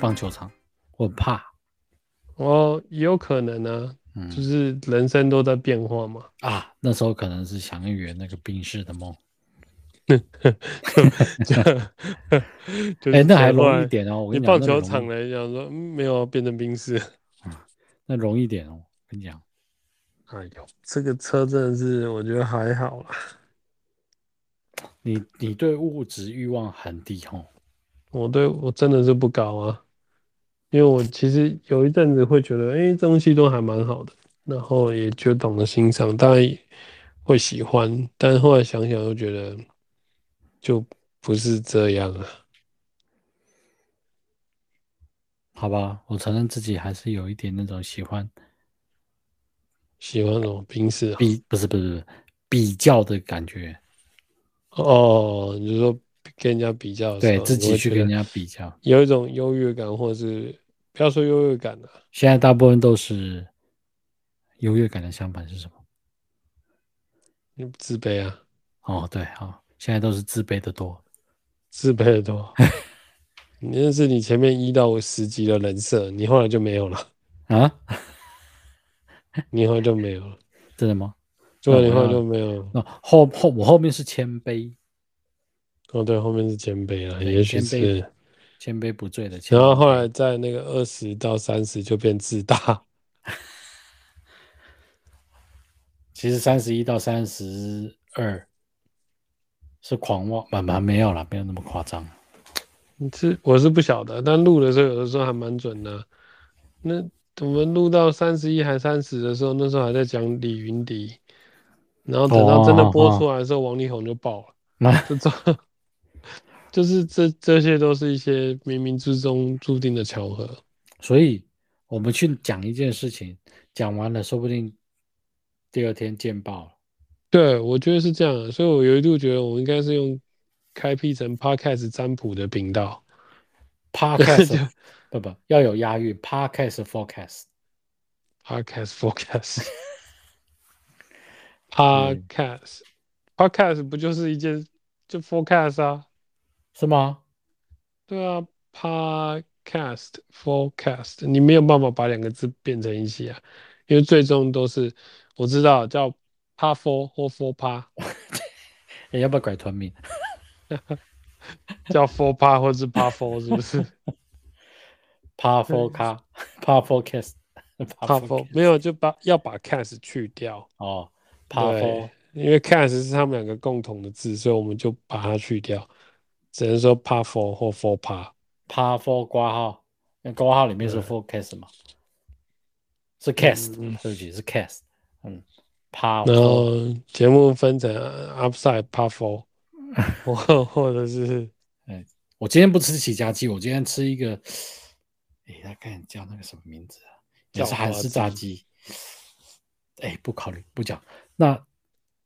棒球场，我怕。哦，也有可能呢、啊，嗯，就是人生都在变化嘛。啊，那时候可能是想圆那个冰室的梦。哎，那还容易一点哦。我跟你讲，棒球场来讲说，没有变成宾士，那容易一点哦。跟你讲，哎呦，这个车真的是，我觉得还好啦。你你对物质欲望很低哦？我对我真的是不高啊，因为我其实有一阵子会觉得，哎、欸，东西都还蛮好的，然后也就懂得欣赏，当然会喜欢，但是后来想想又觉得。就不是这样啊，好吧，我承认自己还是有一点那种喜欢，喜欢那种宾士比不是不是不是比较的感觉。哦，你就说跟人家比较，对自己去跟人家比较，有一种优越感，或者是不要说优越感了，啊。现在大部分都是优越感的相反是什么？你自卑啊？哦，对，好。现在都是自卑的多，自卑的多。你认识你前面一到十级的人设，你后来就没有了啊？你后来就没有了，真的吗？对，你后来就没有了。那后后我后面是谦卑，哦，对，后面是谦卑了，也许是谦卑不醉的谦。然后后来在那个二十到三十就变自大。其实三十一到三十二。是狂妄，慢慢没有了，没有那么夸张。你是我是不晓得，但录的时候有的时候还蛮准的。那我们录到三十一还三十的时候，那时候还在讲李云迪，然后等到真的播出来的时候，王力宏就爆了。那、哦、这、哦、就是这这些都是一些冥冥之中注定的巧合。所以我们去讲一件事情，讲完了，说不定第二天见报了。对，我觉得是这样，所以我有一度觉得我应该是用开辟成 Podcast 占卜的频道，Podcast 不不要有押韵，Podcast Forecast，Podcast Forecast，Podcast，Podcast 不就是一件就 Forecast 啊？是吗？对啊，Podcast Forecast，你没有办法把两个字变成一起啊，因为最终都是我知道叫。趴 four 或 four 趴，你 要不要改团名？叫 four 趴或是趴 four 是不是？趴 four 卡，趴 four cast，趴 four 没有就把要把 cast 去掉哦。趴 four，因为 cast 是他们两个共同的字，所以我们就把它去掉，只能说趴 four 或 four 趴。趴 four 挂号，那挂号里面是 forecast 嘛？是 cast，对不起，是 cast，嗯。趴，然后节目分成 upside part four，或或者是，哎，我今天不吃起家鸡，我今天吃一个，哎，他看叫那个什么名字啊？也是韩式炸鸡。哎，不考虑不讲，那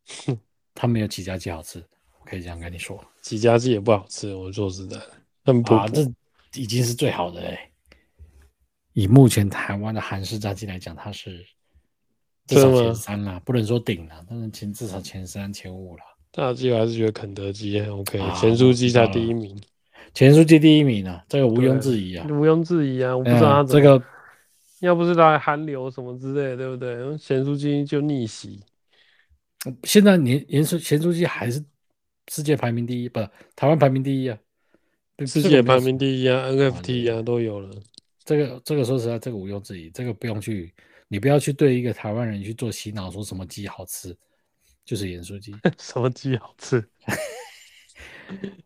他没有起家鸡好吃，我可以这样跟你说，几家鸡也不好吃，我说实在的，很不啊，这已经是最好的哎。以目前台湾的韩式炸鸡来讲，它是。至少前三啦，不能说顶了，但是前至少前三、前五了。炸鸡我还是觉得肯德基 OK，咸酥鸡才第一名，咸酥鸡第一名呢，这个毋庸置疑啊，毋庸置疑啊，我不知道他这个，要不是来韩流什么之类的，对不对？咸酥鸡就逆袭。现在年盐酥咸酥鸡还是世界排名第一，不，台湾排名第一啊，世界排名第一啊，NFT 啊都有了。这个这个说实在，这个毋庸置疑，这个不用去。你不要去对一个台湾人去做洗脑，说什么鸡好吃，就是盐酥鸡。什么鸡好吃？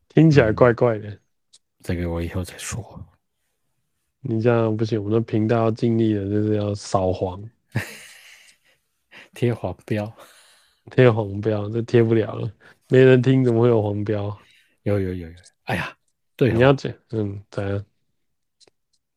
听起来怪怪的。这个我以后再说。你这样不行，我们的频道要尽力的，就是要扫黄，贴黄标，贴黄标，这贴不了了，没人听，怎么会有黄标？有有有有。哎呀，对，你要讲，嗯，怎样？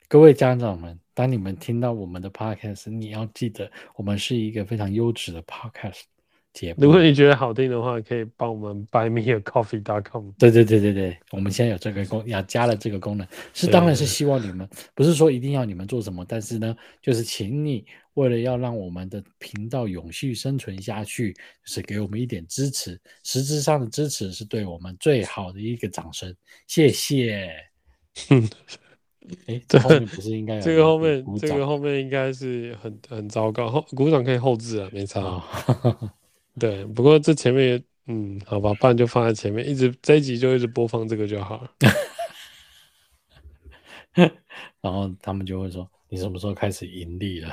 各位家长们。当你们听到我们的 podcast，你要记得，我们是一个非常优质的 podcast 节目。如果你觉得好听的话，可以帮我们 buymeacoffee.com。对对对对对，我们现在有这个功，要加了这个功能，是当然是希望你们，不是说一定要你们做什么，但是呢，就是请你为了要让我们的频道永续生存下去，就是给我们一点支持，实质上的支持是对我们最好的一个掌声，谢谢。哎，这后面不是应该有这个后面这个后面应该是很很糟糕，后鼓掌可以后置啊，没差。哦、对，不过这前面也嗯，好吧，不然就放在前面，一直这一集就一直播放这个就好了。然后他们就会说：“你什么时候开始盈利了？”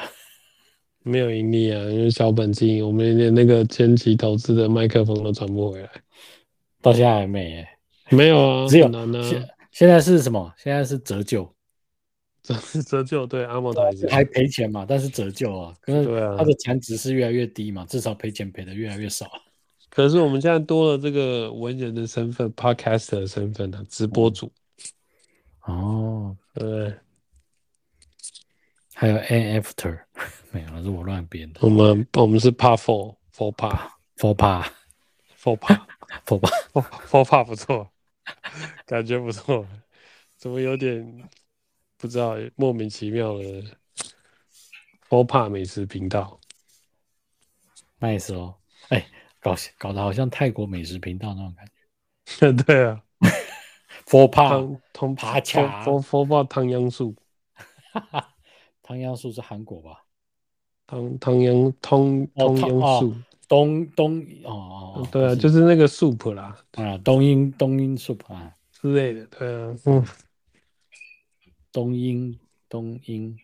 没有盈利啊，因为小本经营，我们连那个前期投资的麦克风都赚不回来，到现在还没耶。没有啊，只有呢。现在是什么？现在是折旧，折 折旧对阿莫台还赔钱嘛？但是折旧啊，可是它的产值是越来越低嘛，至少赔钱赔的越来越少。可是我们现在多了这个文人的身份，Podcaster 的身份呢，直播主。哦，对。还有 N After 没有，是我乱编的。我们我们是 Part Four Four Part Four Part Four Part Four Part Four Part 不错，感觉不错。怎么有点不知道莫名其妙的 Four Part 美食频道？Nice 哦，哎、欸，搞搞得好像泰国美食频道那种感觉。对啊，Four Part 通爬卡 Four Four Part 汤阳素。汤阳素是韩国吧？汤汤阳汤汤阳素，东东哦哦，对啊，就是那个 soup 啦，啊，冬阴冬阴 soup 啊。之类的，对啊，嗯，冬英冬英，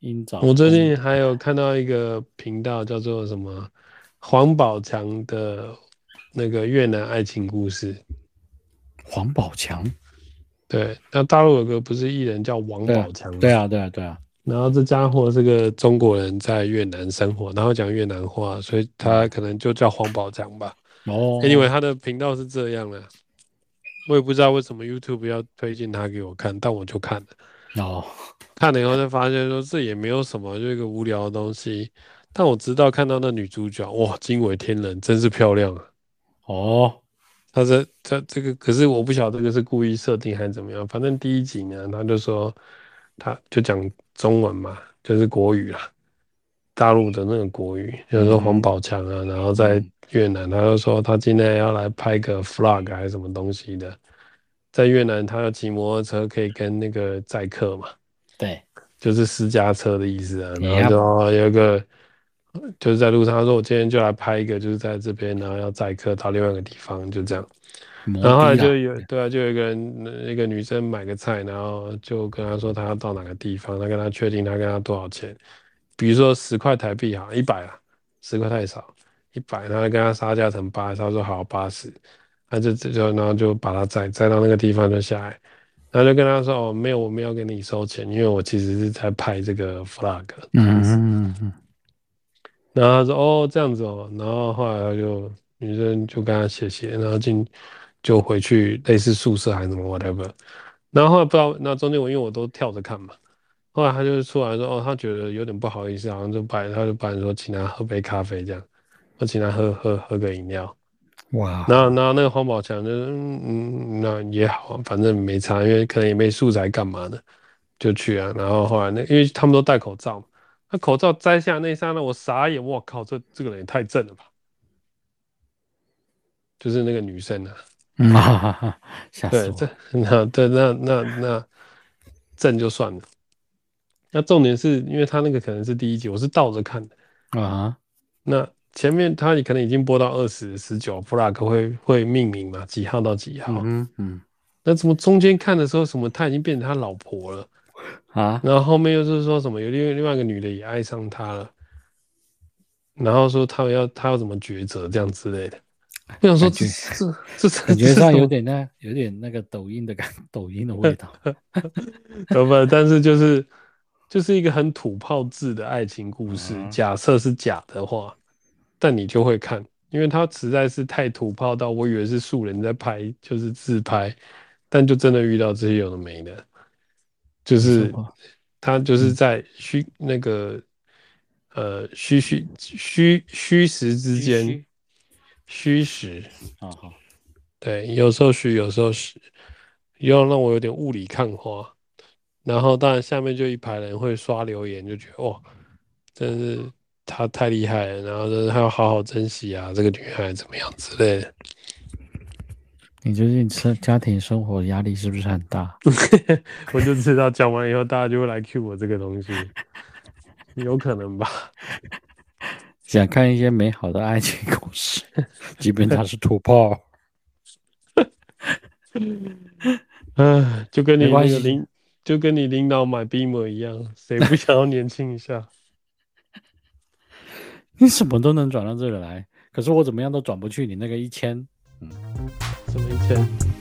英早。我最近还有看到一个频道叫做什么黄宝强的那个越南爱情故事。黄宝强，对，那大陆有个不是艺人叫王宝强，对啊，对啊，对啊。然后这家伙是个中国人，在越南生活，然后讲越南话，所以他可能就叫黄宝强吧。哦，因为他的频道是这样的，我也不知道为什么 YouTube 要推荐他给我看，但我就看了。哦，看了以后才发现说这也没有什么，就一个无聊的东西。但我知道看到那女主角，哇，惊为天人，真是漂亮啊！哦，她这他这个，可是我不晓得这个是故意设定还是怎么样。反正第一集呢，他就说，他就讲。中文嘛，就是国语啦，大陆的那个国语，比如说黄宝强啊，然后在越南，他就说他今天要来拍个 vlog 还是什么东西的，在越南他要骑摩托车可以跟那个载客嘛，对，就是私家车的意思啊，然后就有一个就是在路上他说我今天就来拍一个，就是在这边，然后要载客到另外一个地方，就这样。然后后来就有对啊，就有一个人，一个女生买个菜，然后就跟他说他要到哪个地方，他跟他确定他跟他多少钱，比如说十块台币哈，一百啊，十块太少，一百，然后跟他杀价成八十，他说好八十，他就这就然后就把他载载到那个地方就下来，然后就跟他说哦没有，我没有给你收钱，因为我其实是在拍这个 flag，。嗯嗯嗯。然后他说哦这样子哦，然后后来他就女生就跟他谢谢，然后进。就回去类似宿舍还是什么 whatever，然后后来不知道那中间我因为我都跳着看嘛，后来他就出来说哦，他觉得有点不好意思，好像就拜他就拜说请他喝杯咖啡这样，我请他喝喝喝个饮料，哇，然后然后那个黄宝强就嗯嗯那也好，反正没差，因为可能也没素材干嘛的，就去啊，然后后来那因为他们都戴口罩嘛，那口罩摘下那一刹那我傻眼，我靠，这这个人也太正了吧，就是那个女生啊。嗯哈哈哈，吓死我！对，这那对那那那正就算了。那重点是因为他那个可能是第一集，我是倒着看的啊。那前面他可能已经播到二十、十九，vlog 会会命名嘛，几号到几号？嗯嗯。那怎么中间看的时候，什么他已经变成他老婆了啊？然后后面又是说什么有另另外一个女的也爱上他了，然后说他要他要怎么抉择这样之类的。我想说这，这这感觉上有点那有点那个抖音的感，抖音的味道。不不，但是就是就是一个很土炮制的爱情故事。嗯、假设是假的话，但你就会看，因为它实在是太土炮到我以为是素人在拍，就是自拍，但就真的遇到这些有的没的，就是他就是在虚那个呃虚虚虚虚实之间。虚实啊好，对，有时候虚，有时候实，又让我有点雾里看花。然后当然下面就一排人会刷留言，就觉得哇，真是他太厉害了，然后就是他要好好珍惜啊，这个女孩怎么样之类的。你最近生家庭生活压力是不是很大？我就知道讲完以后大家就会来 cue 我这个东西，有可能吧？想看一些美好的爱情故事，基本上是土炮。嗯，就跟你那个领，就跟你领导买 Beamer 一样，谁不想要年轻一下？你什么都能转到这里来，可是我怎么样都转不去你那个一千。嗯。什么一千？